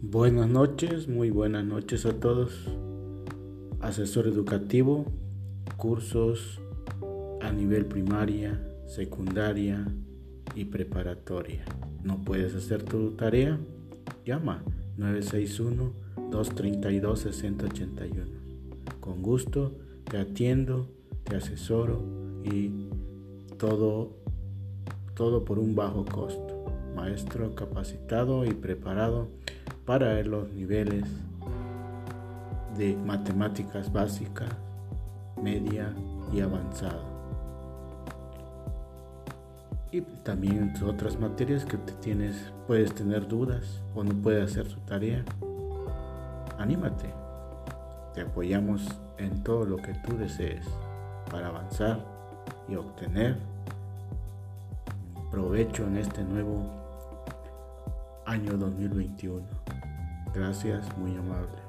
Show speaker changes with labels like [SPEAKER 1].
[SPEAKER 1] Buenas noches, muy buenas noches a todos. Asesor educativo, cursos a nivel primaria, secundaria y preparatoria. ¿No puedes hacer tu tarea? Llama 961-232-6081. Con gusto te atiendo, te asesoro y todo, todo por un bajo costo maestro capacitado y preparado para los niveles de matemáticas básicas, media y avanzada. Y también otras materias que tienes, puedes tener dudas o no puedes hacer tu tarea. Anímate. Te apoyamos en todo lo que tú desees para avanzar y obtener provecho en este nuevo año 2021. Gracias, muy amable.